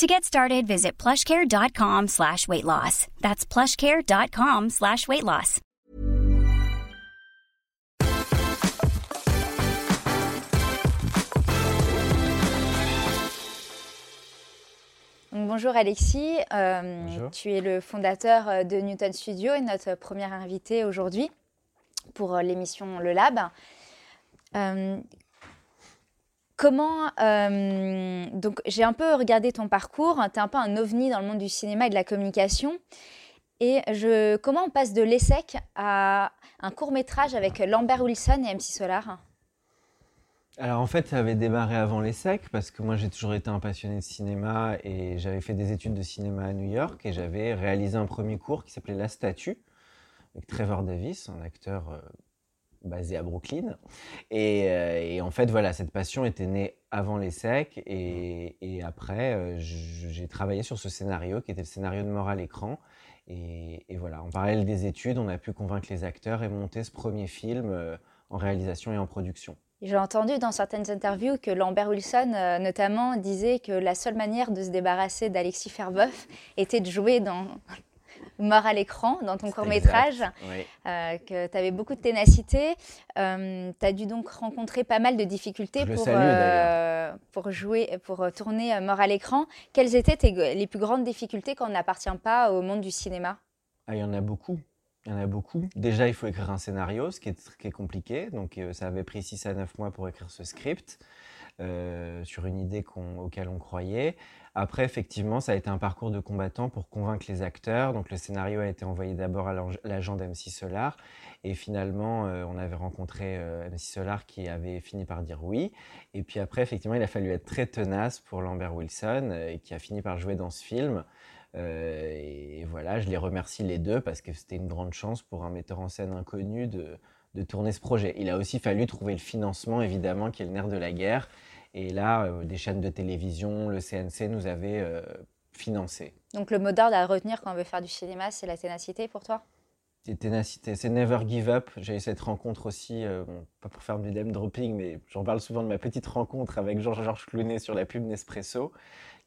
To get started, visit plushcare.com slash weight loss. That's plushcare.com slash weight loss. Bonjour Alexis, euh, bonjour. tu es le fondateur euh, de Newton Studio et notre premier invité aujourd'hui pour euh, l'émission Le Lab. Euh, comment. Euh, donc, j'ai un peu regardé ton parcours. Tu es un peu un ovni dans le monde du cinéma et de la communication. Et je, comment on passe de l'ESSEC à un court métrage avec Lambert Wilson et MC Solar? Alors en fait, ça avait démarré avant l'ESSEC parce que moi j'ai toujours été un passionné de cinéma et j'avais fait des études de cinéma à New York et j'avais réalisé un premier cours qui s'appelait La Statue avec Trevor Davis, un acteur basé à Brooklyn. Euh, et, en fait, voilà, cette passion était née avant l'ESSEC. Et, et après, euh, j'ai travaillé sur ce scénario qui était le scénario de mort à l'écran. Et, voilà, en parallèle des études, on a pu convaincre les acteurs et monter ce premier film euh, en réalisation et en production. J'ai entendu dans certaines interviews que Lambert Wilson, notamment, disait que la seule manière de se débarrasser d'Alexis Ferbeuf était de jouer dans Mort à l'écran dans ton court métrage, euh, que tu avais beaucoup de ténacité. Euh, tu as dû donc rencontrer pas mal de difficultés pour, euh, pour jouer, pour tourner Mort à l'écran. Quelles étaient les plus grandes difficultés quand on n'appartient pas au monde du cinéma? Ah, Il y en a beaucoup. Il y en a beaucoup. Déjà, il faut écrire un scénario, ce qui est, qui est compliqué. Donc, ça avait pris 6 à 9 mois pour écrire ce script. Sur une idée auquel on croyait. Après, effectivement, ça a été un parcours de combattant pour convaincre les acteurs. Donc, le scénario a été envoyé d'abord à l'agent d'MC Solar. Et finalement, euh, on avait rencontré euh, Solar qui avait fini par dire oui. Et puis après, effectivement, il a fallu être très tenace pour Lambert Wilson euh, qui a fini par jouer dans ce film. et voilà, je les remercie les deux parce que c'était une grande chance pour un metteur en scène inconnu de, de tourner ce projet. Il a aussi fallu trouver le financement, évidemment, qui est le nerf de la guerre. Et là, euh, des chaînes de télévision, le CNC nous avait euh, financé. Donc le mot d'ordre à retenir quand on veut faire du cinéma, c'est la ténacité pour toi? C'est ténacité, c'est never give up. J'ai eu cette rencontre aussi, euh, pas pour faire du name dropping, mais j'en parle souvent de ma petite rencontre avec Georges Clounet sur la pub Nespresso,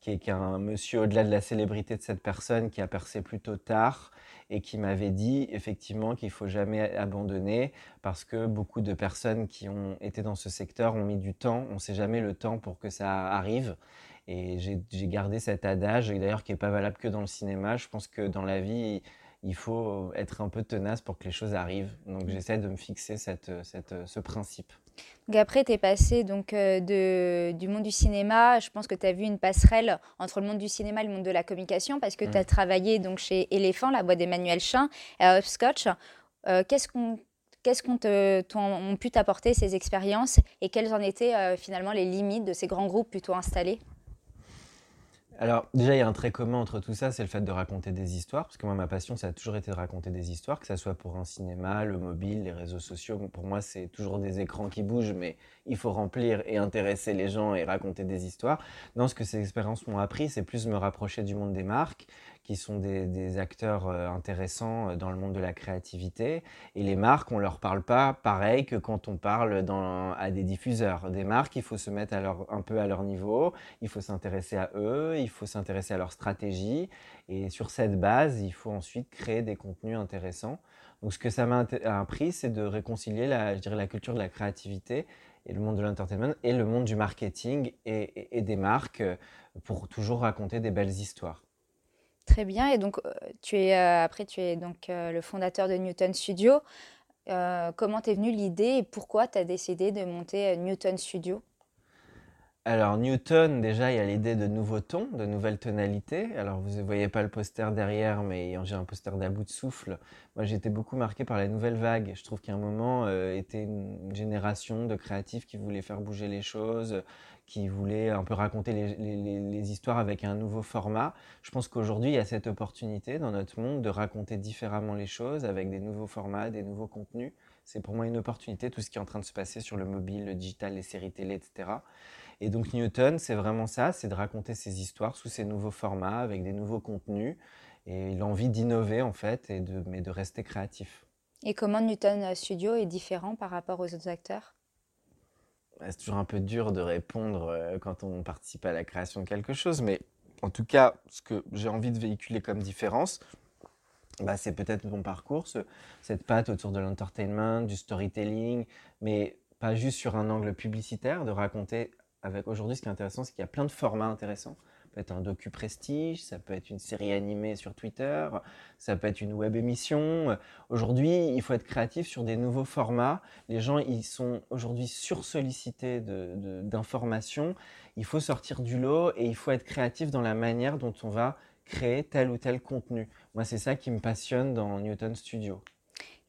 qui est, un monsieur au-delà de la célébrité de cette personne qui a percé plutôt tard et qui m'avait dit effectivement qu'il faut jamais abandonner parce que beaucoup de personnes qui ont été dans ce secteur ont mis du temps. On ne sait jamais le temps pour que ça arrive. Et j'ai gardé cet adage, d'ailleurs qui n'est pas valable que dans le cinéma. Je pense que dans la vie, il faut être un peu tenace pour que les choses arrivent. Donc j'essaie de me fixer cette, ce principe. Donc après, tu es passé donc, euh, de, du monde du cinéma. Je pense que tu as vu une passerelle entre le monde du cinéma et le monde de la communication parce que tu as mm. travaillé donc, chez Elephant, la boîte d'Emmanuel Chin, et à Upscotch. Euh, qu'est-ce qu'on Qu'est-ce qu'ont ont pu t'apporter ces expériences et quelles en étaient euh, finalement les limites de ces grands groupes plutôt installés? Alors, déjà, il y a un trait commun entre tout ça, c'est le fait de raconter des histoires. Parce que moi, ma passion, ça a toujours été de raconter des histoires, que ce soit pour un cinéma, le mobile, les réseaux sociaux. Pour moi, c'est toujours des écrans qui bougent, mais il faut remplir et intéresser les gens et raconter des histoires. Non, ce que ces expériences m'ont appris, c'est plus me rapprocher du monde des marques qui sont des, acteurs euh, intéressants euh, dans le monde de la créativité. Et les marques, on leur parle pas pareil que quand on parle à des diffuseurs. Des marques, il faut se mettre un peu à leur niveau, il faut s'intéresser à eux, il faut s'intéresser à leur stratégie. Et sur cette base, il faut ensuite créer des contenus intéressants. Donc ce que ça m'a appris, c'est de réconcilier la, je dirais, la culture de la créativité et le monde de l'entertainment et le monde du marketing et, et, des marques euh, pour toujours raconter des belles histoires. Très bien. Et donc, euh, tu es, euh, après, tu es donc euh, le fondateur de Newton Studio. comment t'es venue l'idée et pourquoi tu as décidé de monter Newton Studio? Alors Newton, déjà, il y a l'idée de nouveaux tons, de nouvelles tonalités. Alors vous ne voyez pas le poster derrière, mais j'ai un poster d'à bout de souffle. Moi, été beaucoup marqué par la nouvelle vague. Je trouve qu'à un moment, euh, était une génération de créatifs qui voulaient faire bouger les choses, qui voulaient un peu raconter les, histoires avec un nouveau format. Je pense qu'aujourd'hui, il y a cette opportunité dans notre monde de raconter différemment les choses avec des nouveaux formats, des nouveaux contenus. C'est pour moi une opportunité, tout ce qui est en train de se passer sur le mobile, le digital, les séries télé, etc. Et donc Newton, c'est vraiment ça, c'est de raconter ces histoires sous ces nouveaux formats, avec des nouveaux contenus, et l'envie d'innover en fait, et de, mais de rester créatif. Et comment Newton Studio est différent par rapport aux autres acteurs? C'est toujours un peu dur de répondre euh, quand on participe à la création de quelque chose, mais en tout cas, ce que j'ai envie de véhiculer comme différence, bah, c'est peut-être mon parcours, cette patte autour de l'entertainment, du storytelling, mais pas juste sur un angle publicitaire, de raconter avec aujourd'hui, ce qui est intéressant, c'est qu'il y a plein de formats intéressants. Ça peut être un docu prestige, ça peut être une série animée sur Twitter, ça peut être une web émission. Aujourd'hui, il faut être créatif sur des nouveaux formats. Les gens, ils sont aujourd'hui sursollicités d'informations. Il faut sortir du lot et il faut être créatif dans la manière dont on va créer tel ou tel contenu. Moi, c'est ça qui me passionne dans Newton Studio.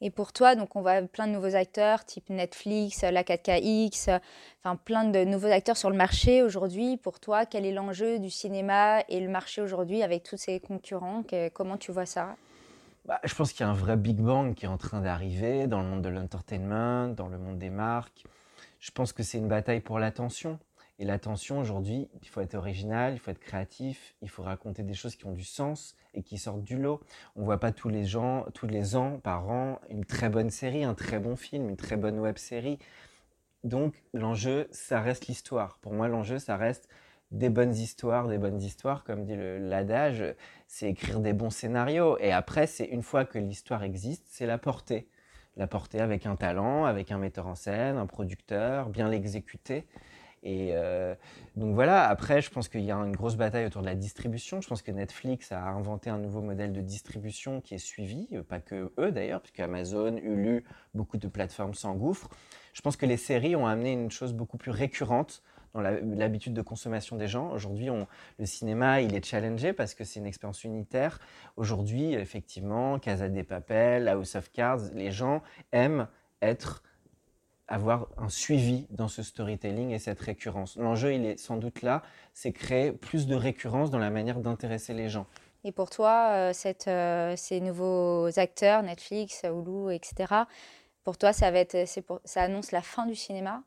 Et pour toi, donc on voit plein de nouveaux acteurs, type Netflix, la 4KX, enfin plein de nouveaux acteurs sur le marché aujourd'hui. Pour toi, quel est l'enjeu du cinéma et le marché aujourd'hui avec tous ces concurrents? Comment tu vois ça? Bah, je pense qu'il y a un vrai Big Bang qui est en train d'arriver dans le monde de l'entertainment, dans le monde des marques. Je pense que c'est une bataille pour l'attention. Et l'attention, aujourd'hui, il faut être original, il faut être créatif, il faut raconter des choses qui ont du sens et qui sortent du lot. On ne voit pas tous les gens, tous les ans, par an, une très bonne série, un très bon film, une très bonne web série. Donc, l'enjeu, ça reste l'histoire. Pour moi, l'enjeu, ça reste des bonnes histoires, des bonnes histoires, comme dit l'adage, c'est écrire des bons scénarios. Et après, c'est une fois que l'histoire existe, c'est la porter. La porter avec un talent, avec un metteur en scène, un producteur, bien l'exécuter. Et euh, donc voilà, après, je pense qu'il y a une grosse bataille autour de la distribution. Je pense que Netflix a inventé un nouveau modèle de distribution qui est suivi, euh, pas que eux d'ailleurs, puisque Amazon, Hulu, beaucoup de plateformes s'engouffrent. Je pense que les séries ont amené une chose beaucoup plus récurrente dans l'habitude de consommation des gens. Aujourd'hui, le cinéma, il est challengé parce que c'est une expérience unitaire. Aujourd'hui, effectivement, Casa des Papel, House of Cards, les gens aiment être avoir un suivi dans ce storytelling et cette récurrence. L'enjeu, il est sans doute là, c'est créer plus de récurrence dans la manière d'intéresser les gens. Et pour toi, euh, euh, ces nouveaux acteurs, Netflix, Hulu, etc., pour toi, ça, va être, ça annonce la fin du cinéma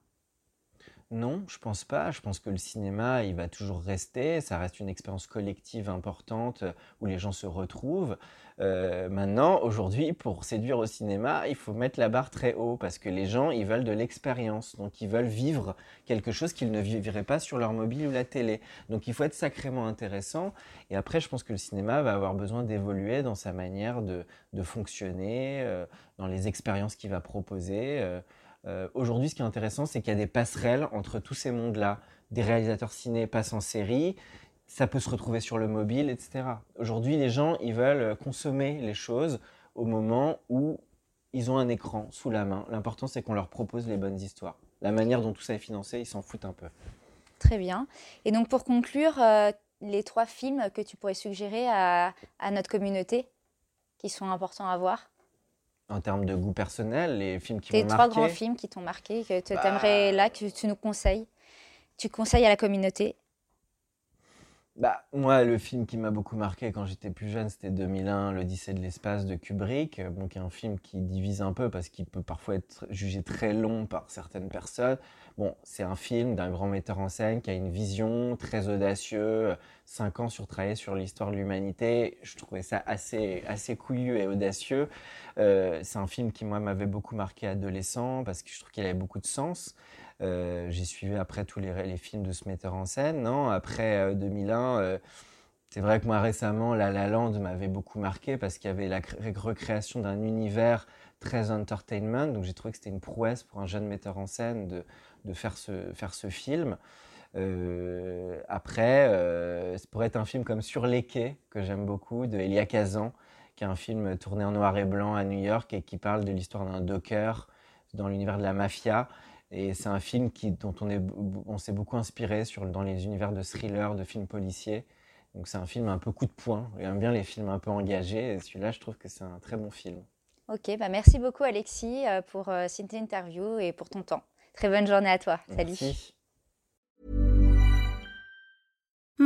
non, je pense pas. Je pense que le cinéma, il va toujours rester. Ça reste une expérience collective importante où les gens se retrouvent. Euh, maintenant, aujourd'hui, pour séduire au cinéma, il faut mettre la barre très haut parce que les gens, ils veulent de l'expérience. Donc, ils veulent vivre quelque chose qu'ils ne vivraient pas sur leur mobile ou la télé. Donc, il faut être sacrément intéressant. Et après, je pense que le cinéma va avoir besoin d'évoluer dans sa manière de, fonctionner, euh, dans les expériences qu'il va proposer. Euh, euh, aujourd'hui, ce qui est intéressant, c'est qu'il y a des passerelles entre tous ces mondes-là. Des réalisateurs ciné passent en série, ça peut se retrouver sur le mobile, etc. Aujourd'hui, les gens, ils veulent consommer les choses au moment où ils ont un écran sous la main. L'important, c'est qu'on leur propose les bonnes histoires. La manière dont tout ça est financé, ils s'en foutent un peu. Très bien. Et donc, pour conclure, euh, les trois films que tu pourrais suggérer à, à notre communauté qui sont importants à voir? En termes de goût personnel, les films qui m'ont marqué. Les trois grands films qui t'ont marqué, que tu bah... aimerais là, que tu nous conseilles. Tu conseilles à la communauté bah, moi, le film qui m'a beaucoup marqué quand j'étais plus jeune, c'était 2001, l'Odyssée de l'espace de Kubrick. Donc, un film qui divise un peu parce qu'il peut parfois être jugé très long par certaines personnes. Bon, c'est un film d'un grand metteur en scène qui a une vision très audacieuse. Cinq ans sur travailler sur l'histoire de l'humanité. Je trouvais ça assez, assez couillu et audacieux. Euh, c'est un film qui, moi, m'avait beaucoup marqué adolescent parce que je trouve qu'il avait beaucoup de sens. Euh, j'ai suivi après tous les, films de ce metteur en scène. Non? Après 2001, euh, euh, c'est vrai que moi récemment, La La Land m'avait beaucoup marqué parce qu'il y avait la recréation d'un univers très entertainment. Donc j'ai trouvé que c'était une prouesse pour un jeune metteur en scène de, faire, ce, film. Après, ça pourrait être un film comme Sur les quais, que j'aime beaucoup, de Elia Kazan, qui est un film tourné en noir et blanc à New York et qui parle de l'histoire d'un docker dans l'univers de la mafia Et c'est un film qui, dont on, est, on s'est beaucoup inspiré sur, dans les univers de thriller, de films policiers. Donc c'est un film un peu coup de poing. J'aime bien les films un peu engagés. Et celui-là, je trouve que c'est un très bon film. Ok, bah merci beaucoup Alexis euh, pour euh, cette interview et pour ton temps. Très bonne journée à toi. Salut. Merci.